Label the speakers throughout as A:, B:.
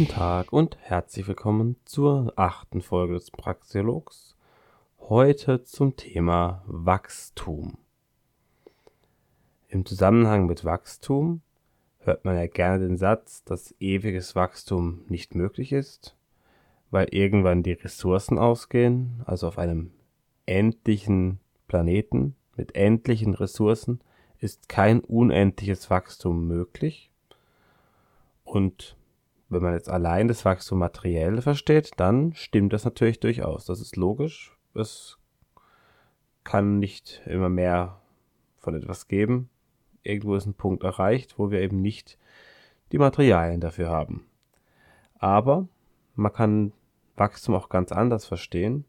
A: Guten Tag und herzlich willkommen zur achten Folge des Praxiologs. Heute zum Thema Wachstum. Im Zusammenhang mit Wachstum hört man ja gerne den Satz, dass ewiges Wachstum nicht möglich ist, weil irgendwann die Ressourcen ausgehen, also auf einem endlichen Planeten mit endlichen Ressourcen ist kein unendliches Wachstum möglich. Und wenn man jetzt allein das Wachstum materiell versteht, dann stimmt das natürlich durchaus. Das ist logisch. Es kann nicht immer mehr von etwas geben. Irgendwo ist ein Punkt erreicht, wo wir eben nicht die Materialien dafür haben. Aber man kann Wachstum auch ganz anders verstehen.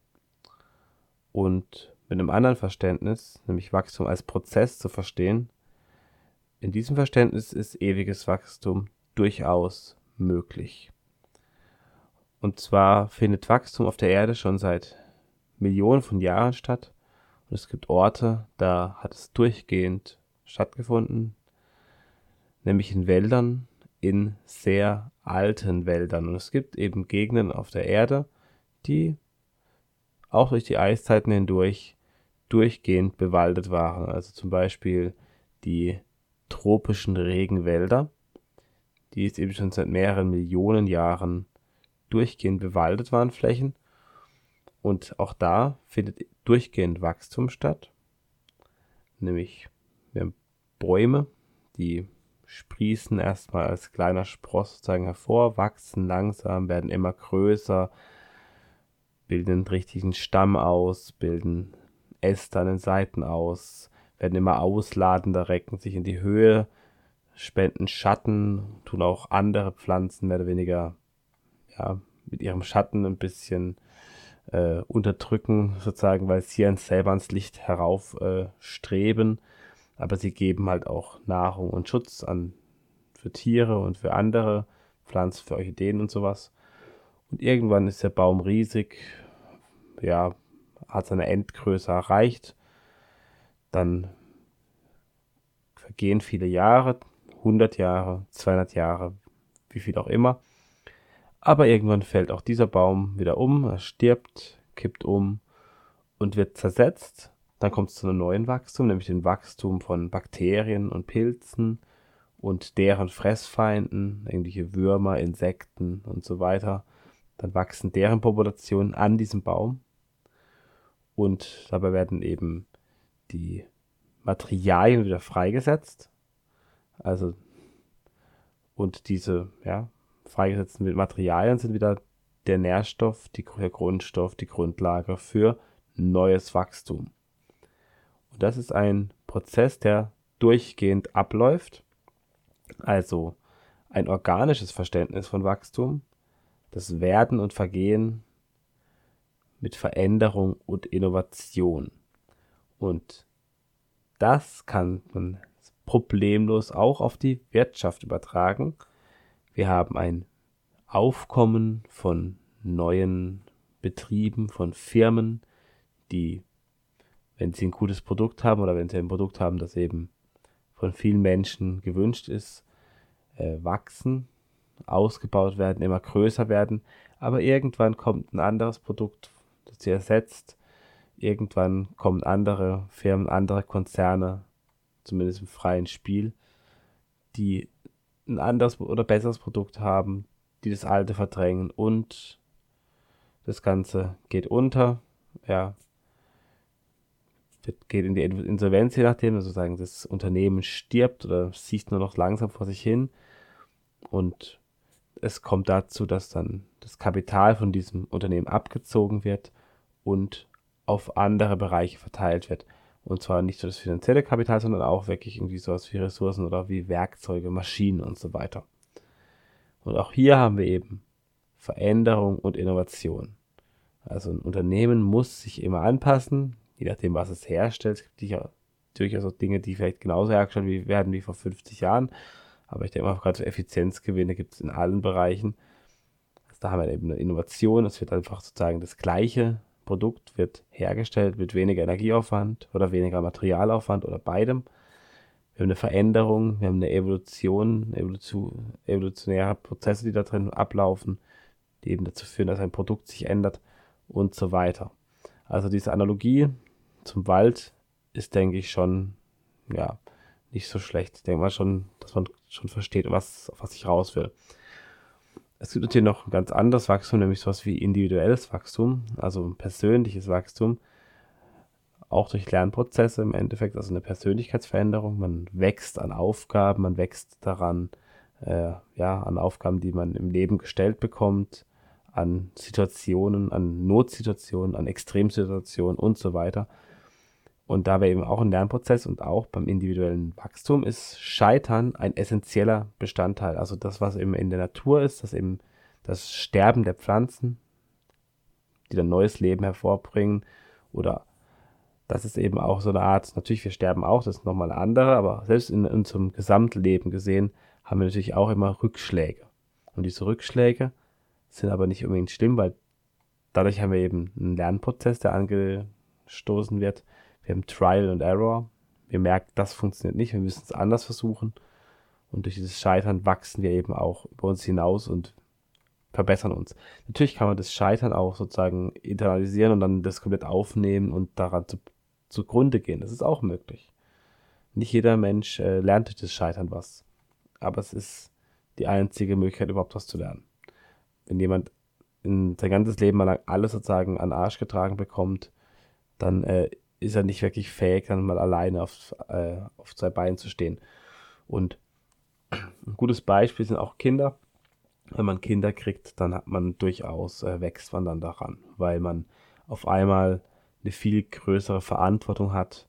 A: Und mit einem anderen Verständnis, nämlich Wachstum als Prozess zu verstehen, in diesem Verständnis ist ewiges Wachstum durchaus möglich. Und zwar findet Wachstum auf der Erde schon seit Millionen von Jahren statt. Und es gibt Orte, da hat es durchgehend stattgefunden, nämlich in Wäldern, in sehr alten Wäldern. Und es gibt eben Gegenden auf der Erde, die auch durch die Eiszeiten hindurch durchgehend bewaldet waren. Also zum Beispiel die tropischen Regenwälder, die es eben schon seit mehreren Millionen Jahren durchgehend bewaldet waren, Flächen. Und auch da findet durchgehend Wachstum statt. Nämlich wir haben Bäume, die sprießen erstmal als kleiner Spross sozusagen hervor, wachsen langsam, werden immer größer, bilden einen richtigen Stamm aus, bilden Äste an den Seiten aus, werden immer ausladender, recken sich in die Höhe, spenden Schatten, tun auch andere Pflanzen mehr oder weniger ja, mit ihrem Schatten ein bisschen äh, unterdrücken, sozusagen, weil sie an selber ans Licht herauf äh. Aber sie geben halt auch Nahrung und Schutz an für Tiere und für andere Pflanzen, für Orchideen und sowas. Und irgendwann ist der Baum riesig, ja, hat seine Endgröße erreicht. Dann vergehen viele Jahre, 100 Jahre, 200 Jahre, wie viel auch immer. Aber irgendwann fällt auch dieser Baum wieder um, er stirbt, kippt um und wird zersetzt. Dann kommt es zu einem neuen Wachstum, nämlich dem Wachstum von Bakterien und Pilzen und deren Fressfeinden, irgendwelche Würmer, Insekten und so weiter. Dann wachsen deren Populationen an diesem Baum und dabei werden eben die Materialien wieder freigesetzt. Also und diese ja, freigesetzten Materialien sind wieder der Nährstoff, die, der Grundstoff, die Grundlage für neues Wachstum. Und das ist ein Prozess, der durchgehend abläuft. Also ein organisches Verständnis von Wachstum, das Werden und Vergehen mit Veränderung und Innovation. Und das kann man problemlos auch auf die Wirtschaft übertragen. Wir haben ein Aufkommen von neuen Betrieben, von Firmen, die, wenn sie ein gutes Produkt haben oder wenn sie ein Produkt haben, das eben von vielen Menschen gewünscht ist, äh, wachsen, ausgebaut werden, immer größer werden. Aber irgendwann kommt ein anderes Produkt sie ersetzt. Irgendwann kommen andere Firmen, andere Konzerne, zumindest im freien Spiel, die ein anderes oder besseres Produkt haben, die das alte verdrängen und das Ganze geht unter, ja, geht in die Insolvenz, je nachdem, also sagen, das Unternehmen stirbt oder sieht nur noch langsam vor sich hin. Und es kommt dazu, dass dann das Kapital von diesem Unternehmen abgezogen wird und auf andere Bereiche verteilt wird. Und zwar nicht nur das finanzielle Kapital, sondern auch wirklich irgendwie sowas wie Ressourcen oder wie Werkzeuge, Maschinen und so weiter. Und auch hier haben wir eben Veränderung und Innovation. Also ein Unternehmen muss sich immer anpassen, je nachdem, was es herstellt. Es gibt durchaus auch Dinge, die vielleicht genauso hergestellt werden wie vor 50 Jahren. Aber ich denke mal, gerade so Effizienzgewinne gibt es in allen Bereichen. Also da haben wir eben eine Innovation. Es wird einfach sozusagen das Gleiche Produkt wird hergestellt mit weniger Energieaufwand oder weniger Materialaufwand oder beidem. wir haben eine Veränderung, wir haben eine Evolution, Evolution, evolutionäre Prozesse, die da drin ablaufen, die eben dazu führen, dass ein Produkt sich ändert und so weiter. Also diese Analogie zum Wald ist, denke ich, schon, ja, nicht so schlecht. Ich denke mal schon, dass man schon versteht, was, auf was ich raus will. Es gibt natürlich noch ein ganz anderes Wachstum, nämlich sowas wie individuelles Wachstum, also persönliches Wachstum auch durch Lernprozesse im Endeffekt, also eine Persönlichkeitsveränderung. Man wächst an Aufgaben, man wächst daran, äh, ja, an Aufgaben, die man im Leben gestellt bekommt, an Situationen, an Notsituationen, an Extremsituationen und so weiter. Und da wir eben auch ein Lernprozess und auch beim individuellen Wachstum ist Scheitern ein essentieller Bestandteil. Also das, was eben in der Natur ist, das eben das Sterben der Pflanzen, die dann neues Leben hervorbringen oder das ist eben auch so eine Art, natürlich, wir sterben auch, das ist nochmal eine andere, aber selbst in unserem Gesamtleben gesehen, haben wir natürlich auch immer Rückschläge. Und diese Rückschläge sind aber nicht unbedingt schlimm, weil dadurch haben wir eben einen Lernprozess, der angestoßen wird. Wir haben Trial and Error. Wir merken, das funktioniert nicht, wir müssen es anders versuchen. Und durch dieses Scheitern wachsen wir eben auch über uns hinaus und verbessern uns. Natürlich kann man das Scheitern auch sozusagen internalisieren und dann das komplett aufnehmen und daran zu zugrunde gehen. Das ist auch möglich. Nicht jeder Mensch äh, lernt durch das Scheitern was. Aber es ist die einzige Möglichkeit, überhaupt was zu lernen. Wenn jemand in sein ganzes Leben lang alles sozusagen an Arsch getragen bekommt, dann äh, ist er nicht wirklich fähig, dann mal alleine auf, äh, auf zwei Beinen zu stehen. Und ein gutes Beispiel sind auch Kinder. Wenn man Kinder kriegt, dann hat man durchaus, äh, wächst man dann daran, weil man auf einmal eine viel größere Verantwortung hat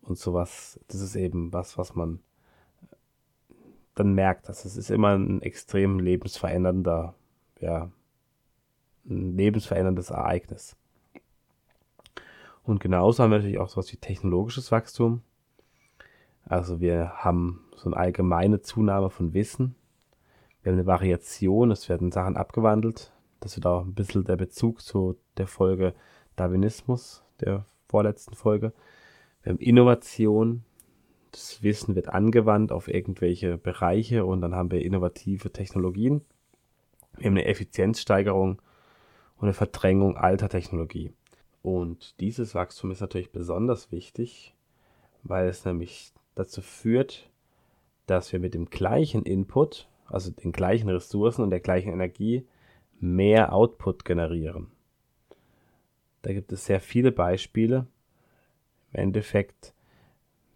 A: und sowas. Das ist eben was, was man dann merkt, dass es ist immer ein extrem lebensverändernder, ja, ein lebensveränderndes Ereignis. Und genauso haben wir natürlich auch sowas wie technologisches Wachstum. Also wir haben so eine allgemeine Zunahme von Wissen. Wir haben eine Variation, es werden Sachen abgewandelt. Das wird auch ein bisschen der Bezug zu der Folge Darwinismus der vorletzten Folge. Wir haben Innovation. Das Wissen wird angewandt auf irgendwelche Bereiche und dann haben wir innovative Technologien. Wir haben eine Effizienzsteigerung und eine Verdrängung alter Technologie. Und dieses Wachstum ist natürlich besonders wichtig, weil es nämlich dazu führt, dass wir mit dem gleichen Input, also den gleichen Ressourcen und der gleichen Energie, mehr Output generieren. Da gibt es sehr viele Beispiele. Im Endeffekt,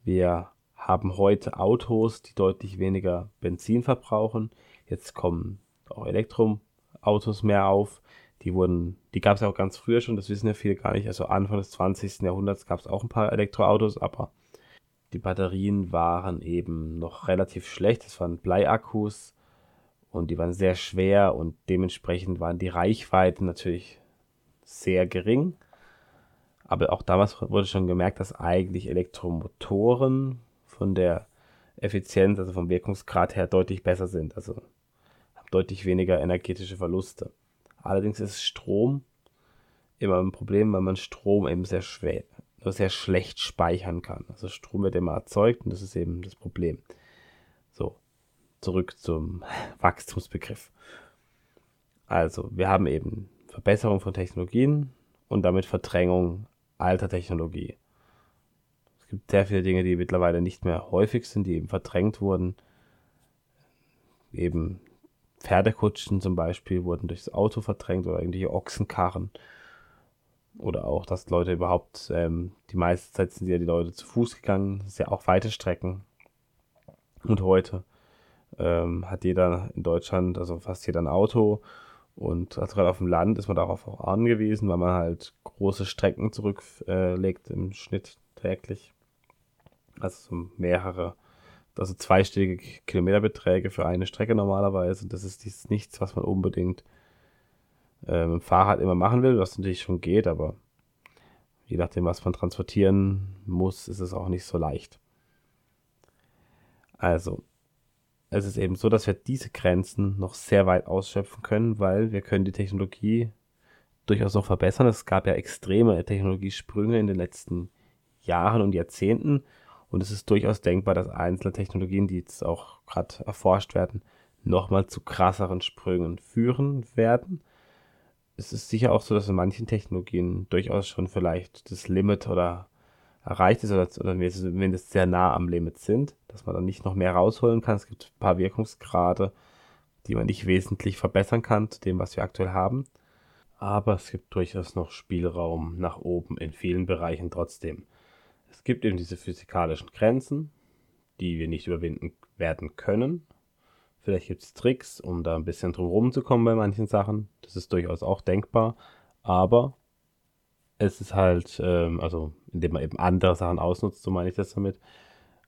A: wir haben heute Autos, die deutlich weniger Benzin verbrauchen. Jetzt kommen auch Elektroautos mehr auf. Die wurden, die gab es ja auch ganz früher schon, das wissen ja viele gar nicht. Also Anfang des 20. Jahrhunderts gab es auch ein paar Elektroautos, aber die Batterien waren eben noch relativ schlecht. Das waren Bleiakkus und die waren sehr schwer und dementsprechend waren die Reichweiten natürlich sehr gering. Aber auch damals wurde schon gemerkt, dass eigentlich Elektromotoren von der Effizienz, also vom Wirkungsgrad her deutlich besser sind. Also haben deutlich weniger energetische Verluste. Allerdings ist Strom immer ein Problem, weil man Strom eben sehr schwer, sehr schlecht speichern kann. Also Strom wird immer erzeugt und das ist eben das Problem. So, zurück zum Wachstumsbegriff. Also, wir haben eben Verbesserung von Technologien und damit Verdrängung alter Technologie. Es gibt sehr viele Dinge, die mittlerweile nicht mehr häufig sind, die eben verdrängt wurden. Eben Pferdekutschen zum Beispiel wurden durchs Auto verdrängt oder irgendwelche Ochsenkarren. Oder auch, dass Leute überhaupt, ähm, die meiste Zeit sind ja die Leute zu Fuß gegangen, das ist ja auch weite Strecken. Und heute ähm, hat jeder in Deutschland, also fast jeder ein Auto und also gerade auf dem Land ist man darauf auch angewiesen, weil man halt große Strecken zurücklegt äh, im Schnitt täglich. Also so mehrere, also zweistellige Kilometerbeträge für eine Strecke normalerweise. Das ist dies nichts, was man unbedingt äh, mit dem Fahrrad immer machen will, was natürlich schon geht, aber je nachdem, was man transportieren muss, ist es auch nicht so leicht. Also, es ist eben so, dass wir diese Grenzen noch sehr weit ausschöpfen können, weil wir können die Technologie durchaus noch verbessern. Es gab ja extreme Technologiesprünge in den letzten Jahren und Jahrzehnten Und es ist durchaus denkbar, dass einzelne Technologien, die jetzt auch gerade erforscht werden, nochmal zu krasseren Sprüngen führen werden. Es ist sicher auch so, dass in manchen Technologien durchaus schon vielleicht das Limit oder erreicht ist oder, oder zumindest sehr nah am Limit sind, dass man dann nicht noch mehr rausholen kann. Es gibt ein paar Wirkungsgrade, die man nicht wesentlich verbessern kann zu dem, was wir aktuell haben. Aber es gibt durchaus noch Spielraum nach oben in vielen Bereichen trotzdem. Es gibt eben diese physikalischen Grenzen, die wir nicht überwinden werden können. Vielleicht gibt es Tricks, um da ein bisschen drum rumzukommen bei manchen Sachen. Das ist durchaus auch denkbar. Aber es ist halt, ähm, also indem man eben andere Sachen ausnutzt, so meine ich das damit.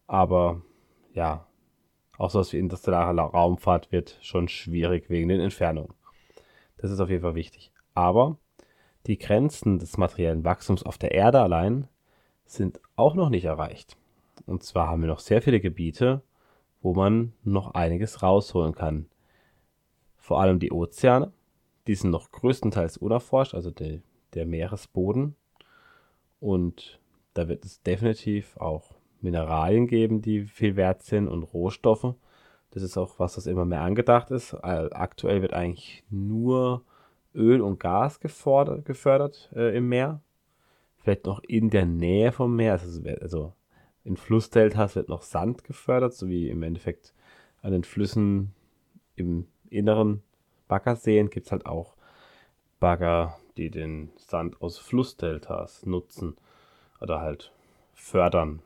A: Aber ja, auch sowas wie interstellare Raumfahrt wird schon schwierig wegen den Entfernungen. Das ist auf jeden Fall wichtig. Aber die Grenzen des materiellen Wachstums auf der Erde allein sind auch noch nicht erreicht. Und zwar haben wir noch sehr viele Gebiete, wo man noch einiges rausholen kann. Vor allem die Ozeane, die sind noch größtenteils unerforscht, also die, der Meeresboden. Und da wird es definitiv auch Mineralien geben, die viel wert sind und Rohstoffe. Das ist auch was, das immer mehr angedacht ist. Aktuell wird eigentlich nur Öl und Gas gefordert, gefördert äh, im Meer. Vielleicht noch in der Nähe vom Meer. Also, also in Flussdeltas wird noch Sand gefördert, so wie im Endeffekt an den Flüssen im inneren Baggerseen gibt es halt auch Bagger, die den Sand aus Flussdeltas nutzen oder halt fördern.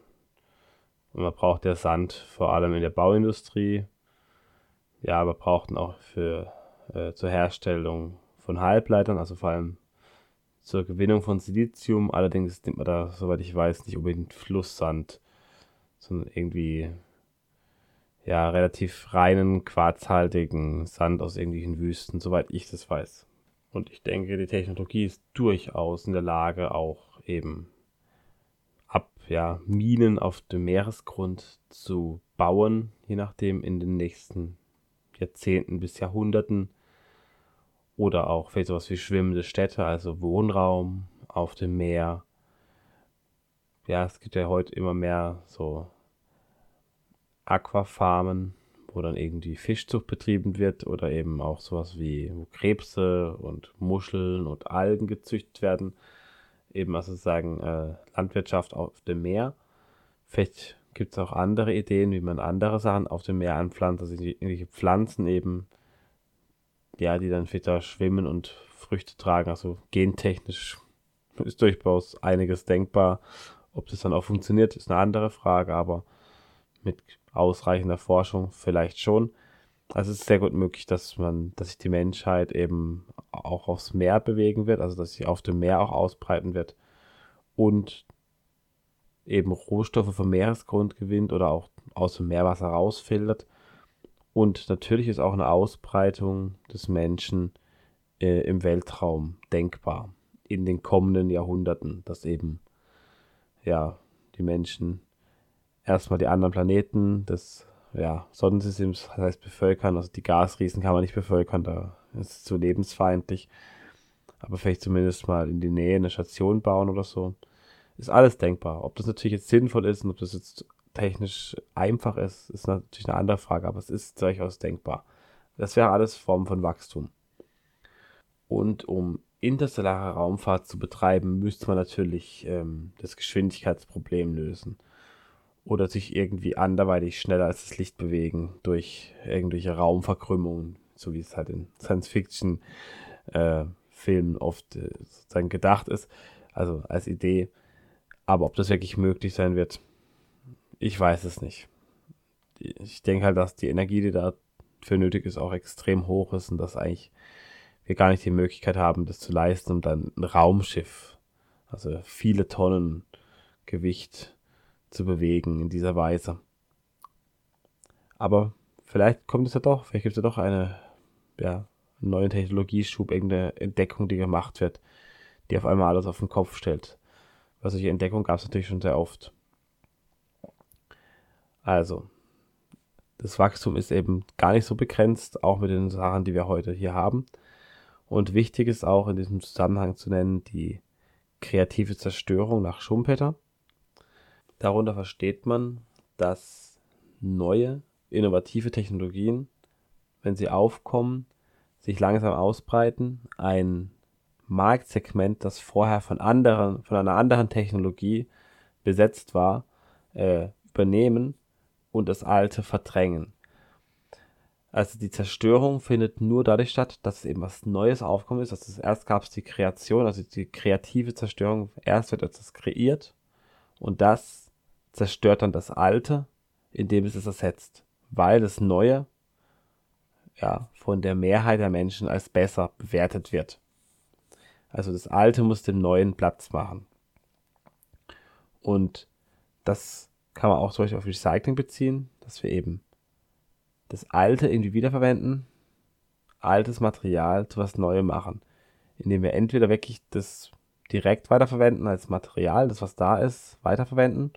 A: Und man braucht ja Sand vor allem in der Bauindustrie. Ja, aber braucht ihn auch für, äh, zur Herstellung von Halbleitern, also vor allem zur Gewinnung von Silizium. Allerdings nimmt man da, soweit ich weiß, nicht unbedingt Flusssand, sondern irgendwie ja relativ reinen, quarzhaltigen Sand aus irgendwelchen Wüsten, soweit ich das weiß. Und ich denke, die Technologie ist durchaus in der Lage, auch eben ab ja, Minen auf dem Meeresgrund zu bauen, je nachdem in den nächsten Jahrzehnten bis Jahrhunderten. Oder auch vielleicht sowas wie schwimmende Städte, also Wohnraum auf dem Meer. Ja, es gibt ja heute immer mehr so Aquafarmen, wo dann irgendwie Fischzucht betrieben wird oder eben auch sowas wie Krebse und Muscheln und Algen gezüchtet werden. Eben also sagen äh, Landwirtschaft auf dem Meer. Vielleicht gibt es auch andere Ideen, wie man andere Sachen auf dem Meer anpflanzt, also irgendwelche Pflanzen eben, ja, die dann vielleicht schwimmen und Früchte tragen. Also gentechnisch ist durchaus einiges denkbar. Ob das dann auch funktioniert, ist eine andere Frage, aber mit ausreichender Forschung vielleicht schon. Also es ist sehr gut möglich, dass man, dass sich die Menschheit eben auch aufs Meer bewegen wird, also dass sich auf dem Meer auch ausbreiten wird und eben Rohstoffe vom Meeresgrund gewinnt oder auch aus dem Meerwasser rausfiltert. Und natürlich ist auch eine Ausbreitung des Menschen äh, im Weltraum denkbar in den kommenden Jahrhunderten, dass eben ja die Menschen erstmal die anderen Planeten des ja, Sonnensystems, das heißt bevölkern. Also die Gasriesen kann man nicht bevölkern, da ist es zu lebensfeindlich. Aber vielleicht zumindest mal in die Nähe eine Station bauen oder so. Ist alles denkbar. Ob das natürlich jetzt sinnvoll ist und ob das jetzt technisch einfach ist, ist natürlich eine andere Frage, aber es ist durchaus denkbar. Das wäre alles Form von Wachstum. Und um interstellare Raumfahrt zu betreiben, müsste man natürlich ähm, das Geschwindigkeitsproblem lösen oder sich irgendwie anderweitig schneller als das Licht bewegen durch irgendwelche Raumverkrümmungen, so wie es halt in Science-Fiction-Filmen äh, oft äh, sozusagen gedacht ist, also als Idee. Aber ob das wirklich möglich sein wird, ich weiß es nicht. Ich denke halt, dass die Energie, die dafür nötig ist, auch extrem hoch ist und dass eigentlich wir gar nicht die Möglichkeit haben, das zu leisten, um dann ein Raumschiff, also viele Tonnen Gewicht zu bewegen in dieser Weise. Aber vielleicht kommt es ja doch, vielleicht gibt es ja doch eine, ja, einen neuen Technologieschub, irgendeine Entdeckung, die gemacht wird, die auf einmal alles auf den Kopf stellt. Weil solche Entdeckungen gab es natürlich schon sehr oft. Also, das Wachstum ist eben gar nicht so begrenzt, auch mit den Sachen, die wir heute hier haben. Und wichtig ist auch in diesem Zusammenhang zu nennen die kreative Zerstörung nach Schumpeter. darunter versteht man, dass neue, innovative Technologien, wenn sie aufkommen, sich langsam ausbreiten, ein Marktsegment, das vorher von anderen, von einer anderen Technologie besetzt war, äh, übernehmen und das Alte verdrängen. Also die Zerstörung findet nur dadurch statt, dass eben was Neues aufkommen ist. Also erst gab es die Kreation, also die kreative Zerstörung. Erst wird etwas kreiert und das zerstört dann das Alte, indem es es ersetzt. Weil das Neue ja, von der Mehrheit der Menschen als besser bewertet wird. Also das Alte muss dem Neuen Platz machen. Und das kann man auch zum Beispiel auf Recycling beziehen, dass wir eben das Alte irgendwie wiederverwenden, altes Material zu was Neuem machen, indem wir entweder wirklich das direkt weiterverwenden als Material, das was da ist, weiterverwenden,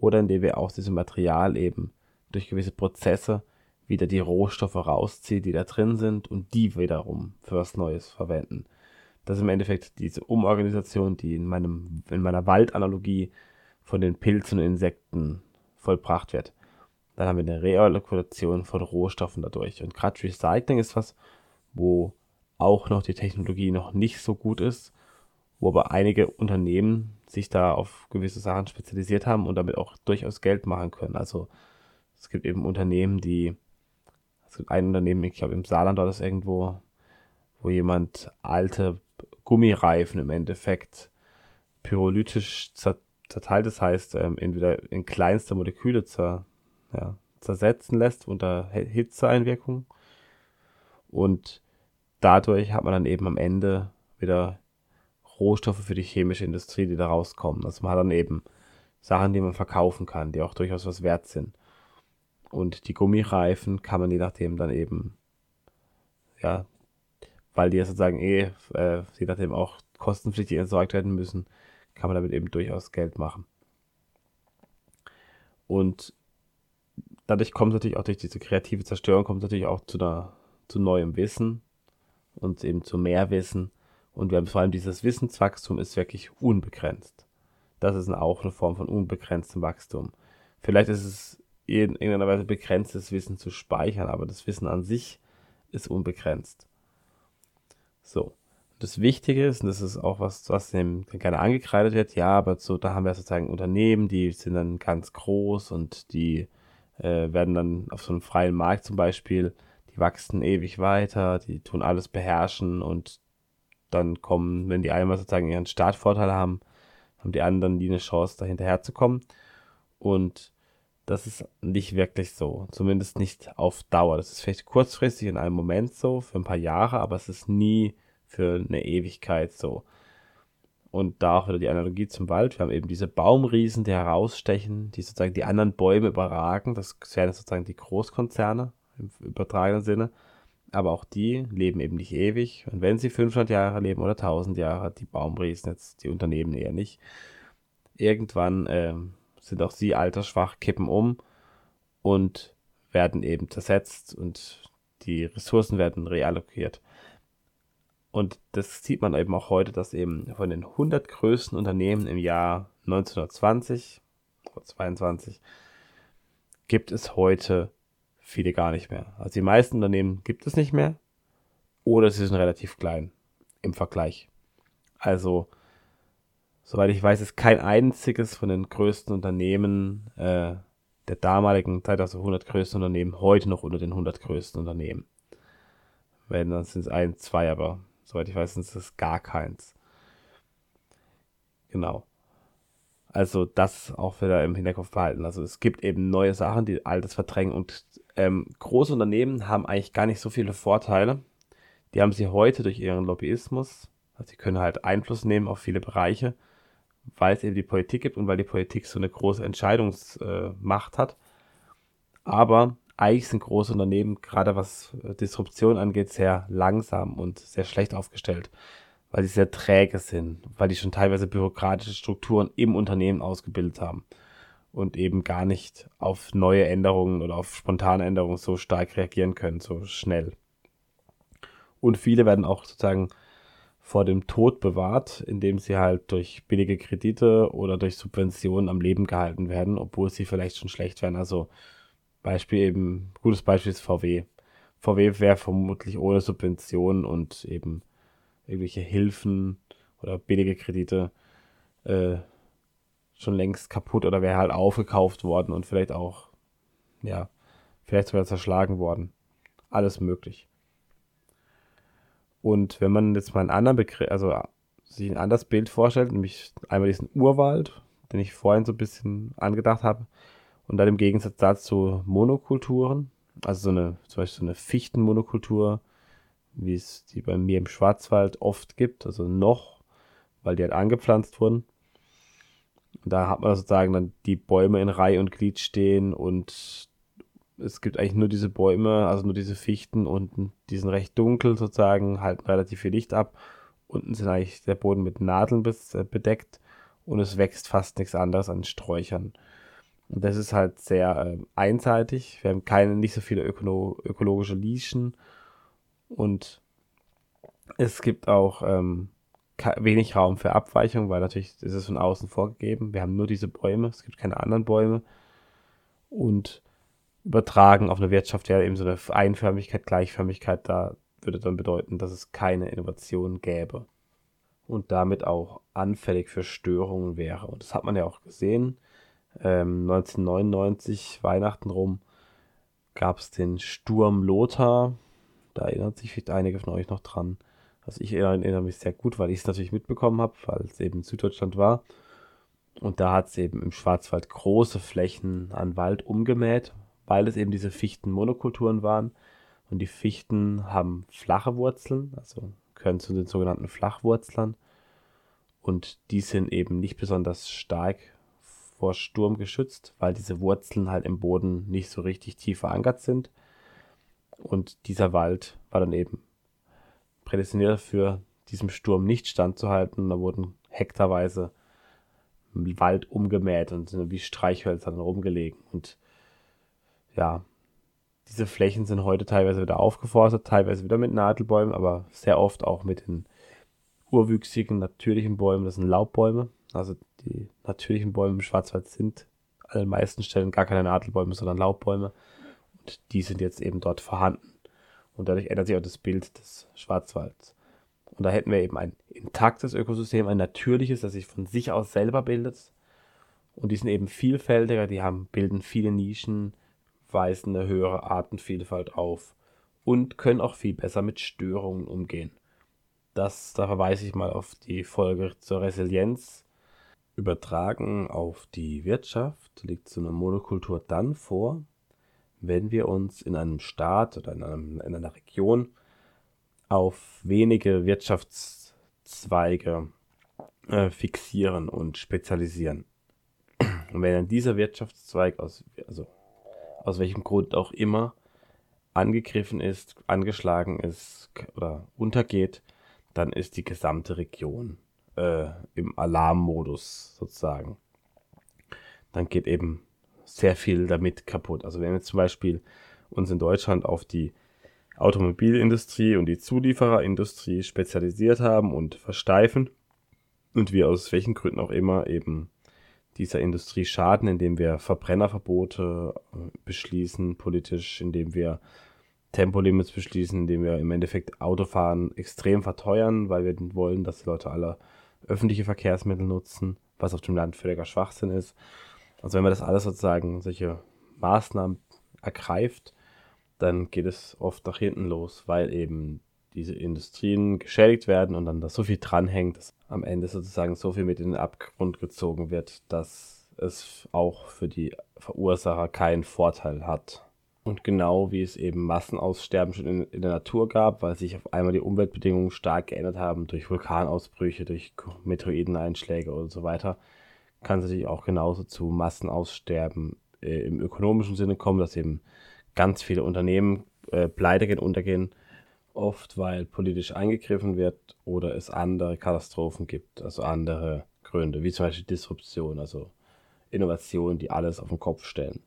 A: oder indem wir aus diesem Material eben durch gewisse Prozesse wieder die Rohstoffe rausziehen, die da drin sind und die wiederum für was Neues verwenden. Das ist im Endeffekt diese Umorganisation, die in, meinem, in meiner Waldanalogie von den Pilzen und Insekten vollbracht wird. Dann haben wir eine Reallokution von Rohstoffen dadurch. Und gerade Recycling ist was, wo auch noch die Technologie noch nicht so gut ist, wo aber einige Unternehmen sich da auf gewisse Sachen spezialisiert haben und damit auch durchaus Geld machen können. Also es gibt eben Unternehmen, die, es gibt ein Unternehmen, ich glaube im Saarland war das irgendwo, wo jemand alte Gummireifen im Endeffekt pyrolytisch zerteilt, das heißt ähm, entweder in kleinste Moleküle zer, ja, zersetzen lässt unter Hitzeeinwirkung. Und dadurch hat man dann eben am Ende wieder Rohstoffe für die chemische Industrie, die da rauskommen. Also man hat dann eben Sachen, die man verkaufen kann, die auch durchaus was wert sind. Und die Gummireifen kann man je nachdem dann eben, ja, weil die ja sozusagen eh, äh, je nachdem auch kostenpflichtig entsorgt werden müssen, kann man damit eben durchaus Geld machen. Und dadurch kommt natürlich auch durch diese kreative Zerstörung kommt natürlich auch zu einer, zu neuem Wissen und eben zu mehr Wissen. Und wir haben vor allem dieses Wissenswachstum ist wirklich unbegrenzt. Das ist auch eine Form von unbegrenztem Wachstum. Vielleicht ist es in irgendeiner Weise begrenztes Wissen zu speichern, aber das Wissen an sich ist unbegrenzt. So. Das Wichtige ist, und das ist auch was, was dem gerne angekreidet wird, ja, aber so, da haben wir sozusagen Unternehmen, die sind dann ganz groß und die äh, werden dann auf so einem freien Markt zum Beispiel, die wachsen ewig weiter, die tun alles beherrschen und dann kommen, wenn die einmal sozusagen ihren Startvorteil haben, haben die anderen nie eine Chance, da hinterher zu kommen. Und das ist nicht wirklich so. Zumindest nicht auf Dauer. Das ist vielleicht kurzfristig in einem Moment so, für ein paar Jahre, aber es ist nie für eine Ewigkeit so. Und da auch wieder die Analogie zum Wald. Wir haben eben diese Baumriesen, die herausstechen, die sozusagen die anderen Bäume überragen. Das wären sozusagen die Großkonzerne im übertragenen Sinne. Aber auch die leben eben nicht ewig. Und wenn sie 500 Jahre leben oder 1000 Jahre, die Baumriesen, jetzt die Unternehmen eher nicht, irgendwann äh, sind auch sie altersschwach, kippen um und werden eben zersetzt und die Ressourcen werden reallokiert. Und das sieht man eben auch heute, dass eben von den 100 größten Unternehmen im Jahr 1920 oder 22 gibt es heute viele gar nicht mehr. Also die meisten Unternehmen gibt es nicht mehr oder sie sind relativ klein im Vergleich. Also, soweit ich weiß, ist kein einziges von den größten Unternehmen äh, der damaligen Zeit, also 100 größten Unternehmen, heute noch unter den 100 größten Unternehmen. Wenn, dann sind es ein, zwei, aber Soweit ich weiß, ist es gar keins. Genau. Also das auch wieder im Hinterkopf behalten. Also es gibt eben neue Sachen, die altes verdrängen und ähm, große Unternehmen haben eigentlich gar nicht so viele Vorteile. Die haben sie heute durch ihren Lobbyismus. Also sie können halt Einfluss nehmen auf viele Bereiche, weil es eben die Politik gibt und weil die Politik so eine große Entscheidungsmacht äh, hat. Aber eigentlich sind große Unternehmen, gerade was äh, Disruption angeht, sehr langsam und sehr schlecht aufgestellt, weil sie sehr träge sind, weil die schon teilweise bürokratische Strukturen im Unternehmen ausgebildet haben und eben gar nicht auf neue Änderungen oder auf spontane Änderungen so stark reagieren können, so schnell. Und viele werden auch sozusagen vor dem Tod bewahrt, indem sie halt durch billige Kredite oder durch Subventionen am Leben gehalten werden, obwohl sie vielleicht schon schlecht wären. Also Beispiel eben, gutes Beispiel ist VW. VW wäre vermutlich ohne Subventionen und eben irgendwelche Hilfen oder billige Kredite äh, schon längst kaputt oder wäre halt aufgekauft worden und vielleicht auch, ja, vielleicht sogar zerschlagen worden. Alles möglich. Und wenn man jetzt mal einen anderen Begriff, also sich ein anderes Bild vorstellt, nämlich einmal diesen Urwald, den ich vorhin so ein bisschen angedacht habe, und dann im Gegensatz dazu Monokulturen, also so eine, zum Beispiel so eine Fichtenmonokultur, wie es die bei mir im Schwarzwald oft gibt, also noch, weil die halt angepflanzt wurden. Und da hat man sozusagen dann die Bäume in Reihe und Glied stehen und es gibt eigentlich nur diese Bäume, also nur diese Fichten unten, die sind recht dunkel sozusagen, halten relativ viel Licht ab. Unten sind eigentlich der Boden mit Nadeln äh, bedeckt und es wächst fast nichts anderes an Sträuchern. Und das ist halt sehr äh, einseitig. Wir haben keine, nicht so viele öko ökologische Nischen und es gibt auch ähm, wenig Raum für Abweichung, weil natürlich ist es von außen vorgegeben. Wir haben nur diese Bäume, es gibt keine anderen Bäume. Und übertragen auf eine Wirtschaft wäre eben so eine Einförmigkeit, Gleichförmigkeit, da würde dann bedeuten, dass es keine Innovation gäbe und damit auch anfällig für Störungen wäre. Und das hat man ja auch gesehen. Ähm, 1999, Weihnachten rum, gab es den Sturm Lothar. Da erinnert sich vielleicht einige von euch noch dran. Also ich erinnere mich sehr gut, weil ich es natürlich mitbekommen habe, weil es eben Süddeutschland war. Und da hat es eben im Schwarzwald große Flächen an Wald umgemäht, weil es eben diese Fichtenmonokulturen waren. Und die Fichten haben flache Wurzeln, also gehören zu den sogenannten Flachwurzlern. Und die sind eben nicht besonders stark vor Sturm geschützt, weil diese Wurzeln halt im Boden nicht so richtig tief verankert sind. Und dieser Wald war dann eben prädestiniert dafür, diesem Sturm nicht standzuhalten. Da wurden hektarweise Wald umgemäht und wie Streichhölzer dann rumgelegen. Und ja, diese Flächen sind heute teilweise wieder aufgeforstet, teilweise wieder mit Nadelbäumen, aber sehr oft auch mit den urwüchsigen, natürlichen Bäumen. Das sind Laubbäume. Also die natürlichen Bäume im Schwarzwald sind an den meisten Stellen gar keine Nadelbäume, sondern Laubbäume. Und die sind jetzt eben dort vorhanden. Und dadurch ändert sich auch das Bild des Schwarzwalds. Und da hätten wir eben ein intaktes Ökosystem, ein natürliches, das sich von sich aus selber bildet. Und die sind eben vielfältiger, die haben, bilden viele Nischen, weisen eine höhere Artenvielfalt auf und können auch viel besser mit Störungen umgehen. Das, da verweise ich mal auf die Folge zur Resilienz. Übertragen auf die Wirtschaft liegt so eine Monokultur dann vor, wenn wir uns in einem Staat oder in, einem, in einer Region auf wenige Wirtschaftszweige äh, fixieren und spezialisieren. Und wenn dann dieser Wirtschaftszweig aus, also aus welchem Grund auch immer, angegriffen ist, angeschlagen ist oder untergeht, dann ist die gesamte Region äh, im Alarmmodus sozusagen. Dann geht eben sehr viel damit kaputt. Also wenn wir zum Beispiel uns in Deutschland auf die Automobilindustrie und die Zuliefererindustrie spezialisiert haben und versteifen und wir aus welchen Gründen auch immer eben dieser Industrie schaden, indem wir Verbrennerverbote äh, beschließen politisch, indem wir Tempolimits beschließen, indem wir im Endeffekt Autofahren extrem verteuern, weil wir wollen, dass die Leute alle öffentliche Verkehrsmittel nutzen, was auf dem Land völliger Schwachsinn ist. Also wenn man das alles sozusagen solche Maßnahmen ergreift, dann geht es oft nach hinten los, weil eben diese Industrien geschädigt werden und dann da so viel dranhängt, dass am Ende sozusagen so viel mit in den Abgrund gezogen wird, dass es auch für die Verursacher keinen Vorteil hat. Und genau wie es eben Massenaussterben schon in, in, der Natur gab, weil sich auf einmal die Umweltbedingungen stark geändert haben durch Vulkanausbrüche, durch Meteoriteneinschläge und so weiter, kann es natürlich auch genauso zu Massenaussterben äh, im ökonomischen Sinne kommen, dass eben ganz viele Unternehmen äh, pleite gehen, untergehen oft weil politisch eingegriffen wird oder es andere Katastrophen gibt, also andere Gründe, wie zum Beispiel Disruption, also Innovationen, die alles auf den Kopf stellen.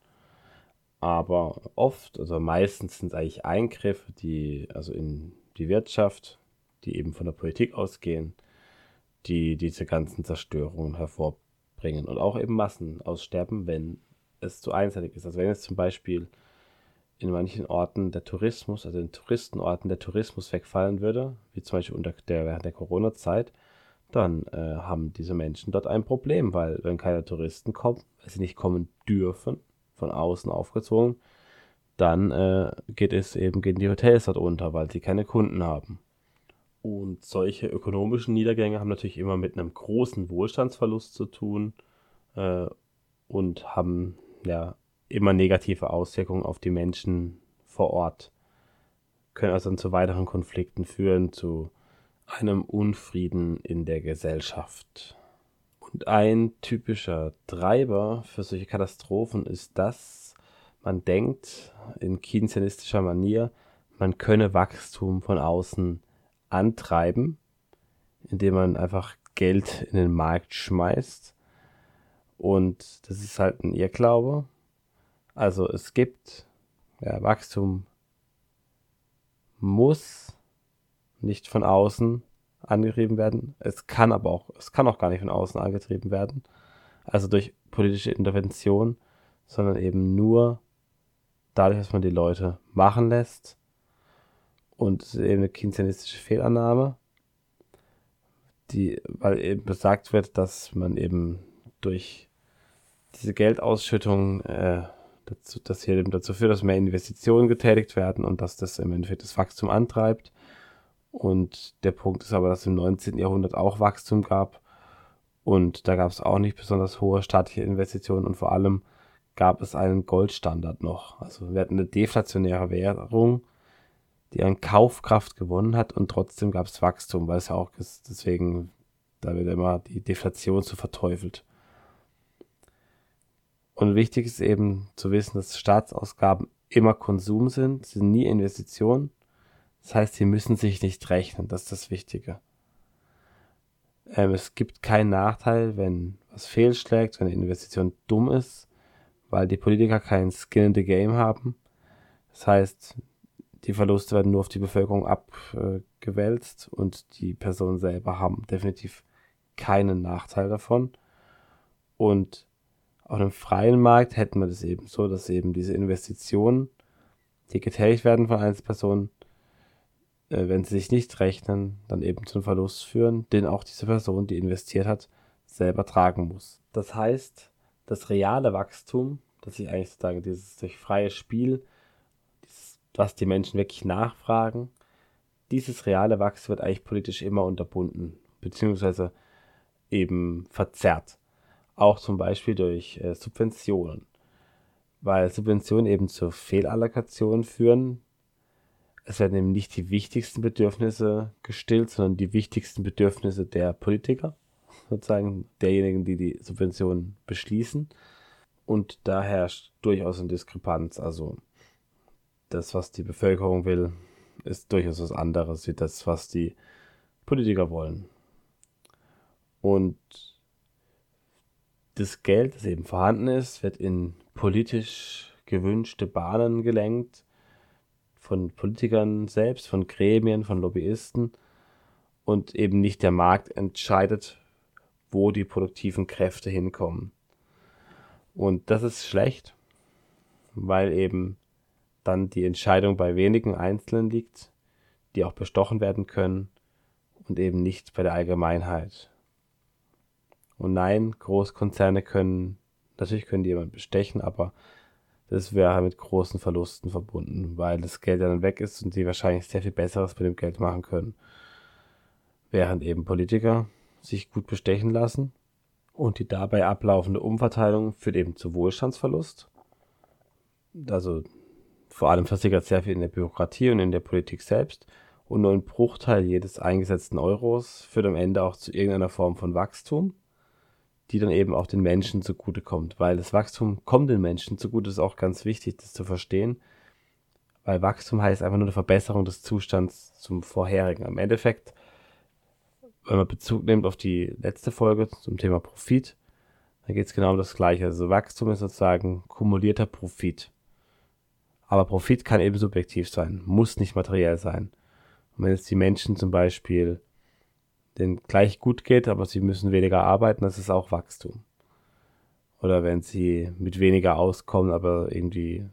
A: Aber oft, also meistens sind es eigentlich Eingriffe, die, also in die Wirtschaft, die eben von der Politik ausgehen, die diese ganzen Zerstörungen hervorbringen und auch eben Massenaussterben, wenn es zu einseitig ist. Also wenn jetzt zum Beispiel in manchen Orten der Tourismus, also in Touristenorten der Tourismus wegfallen würde, wie zum Beispiel unter der, während der Corona-Zeit, dann äh, haben diese Menschen dort ein Problem, weil wenn keine Touristen kommen, weil sie nicht kommen dürfen, von außen aufgezogen, dann äh, geht es eben, gehen die Hotels dort unter, weil sie keine Kunden haben. Und solche ökonomischen Niedergänge haben natürlich immer mit einem großen Wohlstandsverlust zu tun äh, und haben ja immer negative Auswirkungen auf die Menschen vor Ort. Können also dann zu weiteren Konflikten führen, zu einem Unfrieden in der Gesellschaft. Und ein typischer Treiber für solche Katastrophen ist, dass man denkt in keynesianistischer Manier, man könne Wachstum von außen antreiben, indem man einfach Geld in den Markt schmeißt. Und das ist halt ein Irrglaube. Also es gibt ja, Wachstum muss nicht von außen angetrieben werden. Es kann aber auch, es kann auch gar nicht von außen angetrieben werden. Also durch politische Intervention, sondern eben nur dadurch, dass man die Leute machen lässt. Und es ist eben eine keynesianistische Fehlannahme, die, weil eben besagt wird, dass man eben durch diese Geldausschüttung äh, dazu, dass hier eben dazu führt, dass mehr Investitionen getätigt werden und dass das im Endeffekt das Wachstum antreibt. Und der Punkt ist aber, dass es im 19. Jahrhundert auch Wachstum gab und da gab es auch nicht besonders hohe staatliche Investitionen und vor allem gab es einen Goldstandard noch. Also wir hatten eine deflationäre Währung, die an Kaufkraft gewonnen hat und trotzdem gab es Wachstum, weil es ja auch ist, deswegen, da wird immer die Deflation so verteufelt. Und wichtig ist eben zu wissen, dass Staatsausgaben immer Konsum sind, sind nie Investitionen. Das heißt, sie müssen sich nicht rechnen, das ist das Wichtige. Ähm, es gibt keinen Nachteil, wenn was fehlschlägt, wenn eine Investition dumm ist, weil die Politiker kein Skin in the Game haben. Das heißt, die Verluste werden nur auf die Bevölkerung abgewälzt und die Personen selber haben definitiv keinen Nachteil davon. Und auf einem freien Markt hätten wir das eben so, dass eben diese Investitionen, die getätigt werden von Einzelpersonen, äh, wenn sie sich nicht rechnen, dann eben zum Verlust führen, den auch diese Person, die investiert hat, selber tragen muss. Das heißt, das reale Wachstum, das ich eigentlich sozusagen dieses durch freies Spiel, dieses, was die Menschen wirklich nachfragen, dieses reale Wachstum wird eigentlich politisch immer unterbunden, beziehungsweise eben verzerrt. Auch zum Beispiel durch äh, Subventionen. Weil Subventionen eben zur Fehlallokation führen. Es werden eben nicht die wichtigsten Bedürfnisse gestillt, sondern die wichtigsten Bedürfnisse der Politiker, sozusagen derjenigen, die die Subventionen beschließen. Und da herrscht durchaus eine Diskrepanz. Also das, was die Bevölkerung will, ist durchaus was anderes wie das, was die Politiker wollen. Und das Geld, das eben vorhanden ist, wird in politisch gewünschte Bahnen gelenkt, von Politikern selbst, von Gremien, von Lobbyisten und eben nicht der Markt entscheidet, wo die produktiven Kräfte hinkommen. Und das ist schlecht, weil eben dann die Entscheidung bei wenigen Einzelnen liegt, die auch bestochen werden können und eben nicht bei der Allgemeinheit. Und nein, Großkonzerne können, natürlich können die jemanden bestechen, aber das wäre mit großen Verlusten verbunden, weil das Geld dann weg ist und die wahrscheinlich sehr viel Besseres mit dem Geld machen können. Während eben Politiker sich gut bestechen lassen und die dabei ablaufende Umverteilung führt eben zu Wohlstandsverlust. Also vor allem versickert sehr viel in der Bürokratie und in der Politik selbst. Und nur ein Bruchteil jedes eingesetzten Euros führt am Ende auch zu irgendeiner Form von Wachstum die dann eben auch den Menschen zugutekommt. Weil das Wachstum kommt den Menschen zugute, ist auch ganz wichtig, das zu verstehen. Weil Wachstum heißt einfach nur eine Verbesserung des Zustands zum vorherigen. Im Endeffekt, wenn man Bezug nimmt auf die letzte Folge zum Thema Profit, dann geht es genau um das Gleiche. Also Wachstum ist sozusagen kumulierter Profit. Aber Profit kann eben subjektiv sein, muss nicht materiell sein. Und wenn jetzt die Menschen zum Beispiel denen gleich gut geht, aber sie müssen weniger arbeiten, das ist auch Wachstum. Oder wenn sie mit weniger auskommen, aber irgendwie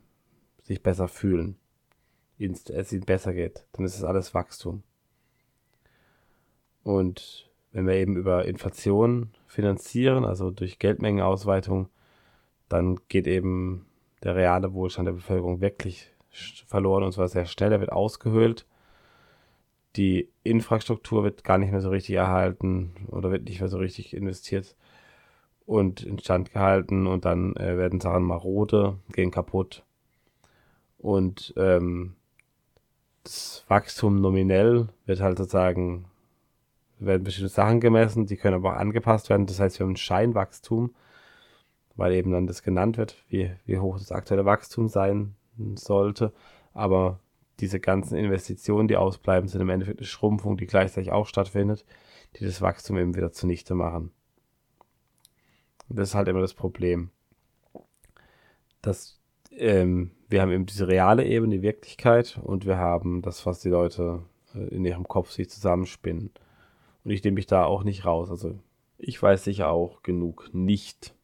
A: sich besser fühlen, es ihnen besser geht, dann ist es alles Wachstum. Und wenn wir eben über Inflation finanzieren, also durch Geldmengenausweitung, dann geht eben der reale Wohlstand der Bevölkerung wirklich verloren und zwar sehr schnell. Er wird ausgehöhlt. Die Infrastruktur wird gar nicht mehr so richtig erhalten oder wird nicht mehr so richtig investiert und instand gehalten und dann äh, werden Sachen marode, gehen kaputt. Und ähm, das Wachstum nominell wird halt sozusagen, werden bestimmte Sachen gemessen, die können aber auch angepasst werden. Das heißt, wir haben ein Scheinwachstum weil eben dann das genannt wird, wie, wie hoch das aktuelle Wachstum sein sollte. Aber diese ganzen Investitionen, die ausbleiben, sind im Endeffekt eine Schrumpfung, die gleichzeitig auch stattfindet, die das Wachstum eben wieder zunichte machen. Und das ist halt immer das Problem. Dass ähm, wir haben eben diese reale Ebene, die Wirklichkeit, und wir haben das, was die Leute äh, in ihrem Kopf sich zusammenspinnen. Und ich nehme mich da auch nicht raus. Also ich weiß sicher auch genug nicht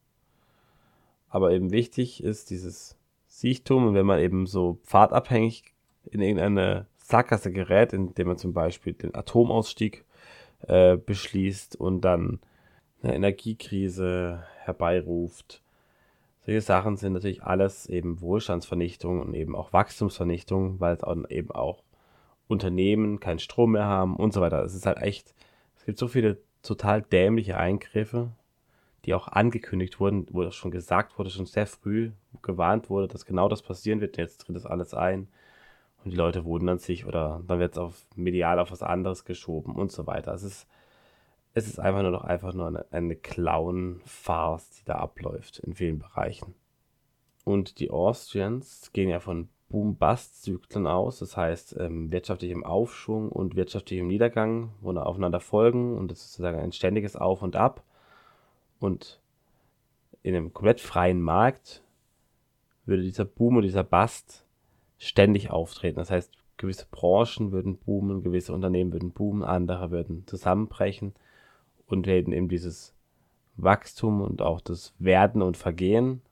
A: aber eben wichtig ist dieses Siechtum und wenn man eben so pfadabhängig in irgendeine Sackgasse gerät, indem man zum Beispiel den Atomausstieg äh, beschließt und dann eine Energiekrise herbeiruft. Solche Sachen sind natürlich alles eben Wohlstandsvernichtung und eben auch Wachstumsvernichtung, weil es auch eben auch Unternehmen keinen Strom mehr haben und so weiter. Es ist halt echt, es gibt so viele total dämliche Eingriffe die auch angekündigt wurden, wo das schon gesagt wurde, schon sehr früh gewarnt wurde, dass genau das passieren wird. Jetzt tritt das alles ein und die Leute wundern sich oder dann wird es auf medial auf was anderes geschoben und so weiter. Es ist, es ist einfach nur noch einfach nur eine, eine Clown-Farce, die da abläuft in vielen Bereichen. Und die Austrians gehen ja von Boom-Bust-Zyklen aus, das heißt ähm, wirtschaftlichem Aufschwung und wirtschaftlichem Niedergang, wo aufeinander folgen und das ist sozusagen ein ständiges Auf und Ab. Und in einem komplett freien Markt würde dieser Boom und dieser Bust ständig auftreten. Das heißt, gewisse Branchen würden boomen, gewisse Unternehmen würden boomen, andere würden zusammenbrechen und wir hätten eben dieses Wachstum und auch das Werden und Vergehen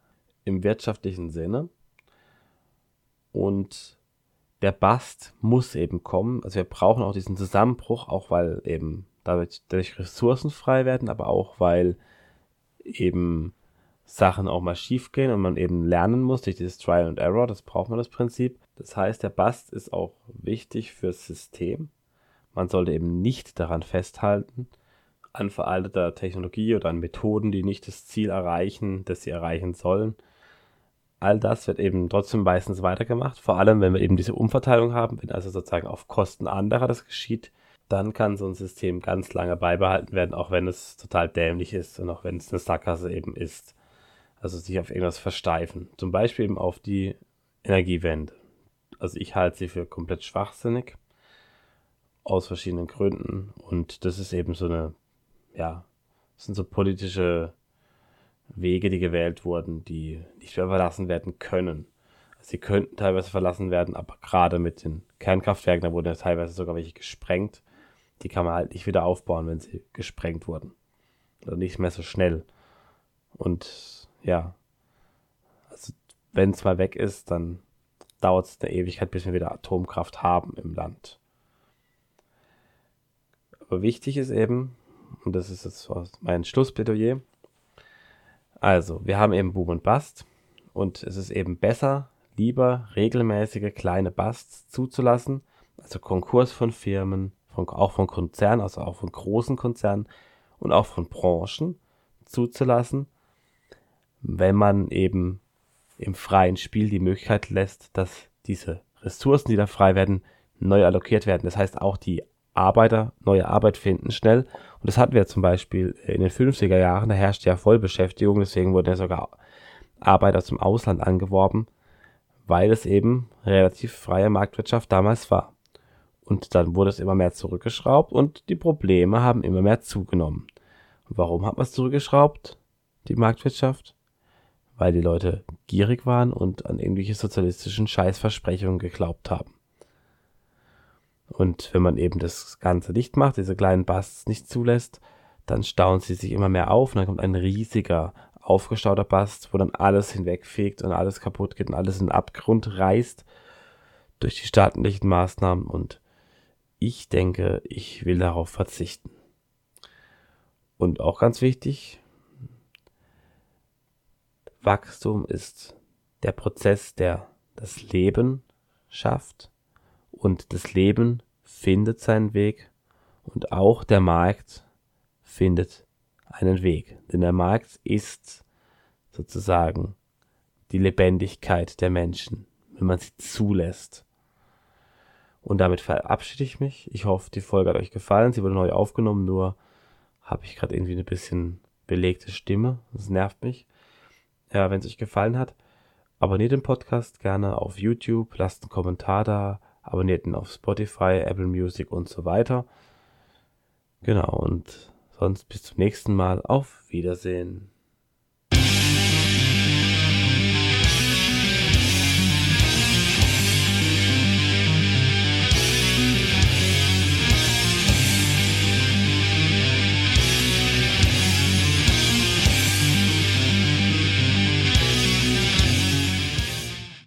A: im wirtschaftlichen Sinne. Und der Bust muss eben kommen. Also wir brauchen auch diesen Zusammenbruch, auch weil eben dadurch, dadurch Ressourcen frei werden, aber auch weil eben Sachen auch mal schief gehen und man eben lernen muss durch dieses Trial and Error. Das braucht man das Prinzip. Das heißt, der Bust ist auch wichtig fürs System. Man sollte eben nicht daran festhalten, an veralteter Technologie oder an Methoden, die nicht das Ziel erreichen, das sie erreichen sollen. All das wird eben trotzdem meistens weitergemacht, vor allem wenn wir eben diese Umverteilung haben, wenn also sozusagen auf Kosten anderer das geschieht, dann kann so ein System ganz lange beibehalten werden, auch wenn es total dämlich ist und auch wenn es eine Sackgasse eben ist. Also sich auf irgendwas versteifen. Zum Beispiel eben auf die Energiewende. Also ich halte sie für komplett schwachsinnig. Aus verschiedenen Gründen. Und das ist eben so eine, ja, das sind so politische Wege, die gewählt wurden, die nicht mehr verlassen werden können. Also sie könnten teilweise verlassen werden, aber gerade mit den Kernkraftwerken, da wurden ja teilweise sogar welche gesprengt die kann man halt nicht wieder aufbauen, wenn sie gesprengt wurden. Oder nicht mehr so schnell. Und ja, also wenn es mal weg ist, dann dauert es eine Ewigkeit, bis wir wieder Atomkraft haben im Land. Aber wichtig ist eben, und das ist jetzt mein Schlussplädoyer, also wir haben eben Boom und Bust und es ist eben besser, lieber regelmäßige kleine Busts zuzulassen, also Konkurs von Firmen, von, auch von Konzernen, also auch von großen Konzernen und auch von Branchen zuzulassen, wenn man eben im freien Spiel die Möglichkeit lässt, dass diese Ressourcen, die da frei werden, neu allokiert werden. Das heißt, auch die Arbeiter neue Arbeit finden schnell. Und das hatten wir zum Beispiel in den 50er Jahren, da herrschte ja Vollbeschäftigung, deswegen wurden ja sogar Arbeiter zum Ausland angeworben, weil es eben relativ freie Marktwirtschaft damals war. Und dann wurde es immer mehr zurückgeschraubt und die Probleme haben immer mehr zugenommen. Warum hat man es zurückgeschraubt, die Marktwirtschaft? Weil die Leute gierig waren und an irgendwelche sozialistischen Scheißversprechungen geglaubt haben. Und wenn man eben das Ganze nicht macht, diese kleinen Busts nicht zulässt, dann stauen sie sich immer mehr auf und dann kommt ein riesiger, aufgestauter Bast, wo dann alles hinwegfegt und alles kaputt geht und alles in den Abgrund reißt durch die staatlichen Maßnahmen und ich denke, ich will darauf verzichten. Und auch ganz wichtig, Wachstum ist der Prozess, der das Leben schafft und das Leben findet seinen Weg und auch der Markt findet einen Weg. Denn der Markt ist sozusagen die Lebendigkeit der Menschen, wenn man sie zulässt. Und damit verabschiede ich mich. Ich hoffe, die Folge hat euch gefallen. Sie wurde neu aufgenommen, nur habe ich gerade irgendwie eine bisschen belegte Stimme. Das nervt mich. Ja, wenn es euch gefallen hat, abonniert den Podcast gerne auf YouTube, lasst einen Kommentar da, abonniert ihn auf Spotify, Apple Music und so weiter. Genau, und sonst bis zum nächsten Mal. Auf Wiedersehen.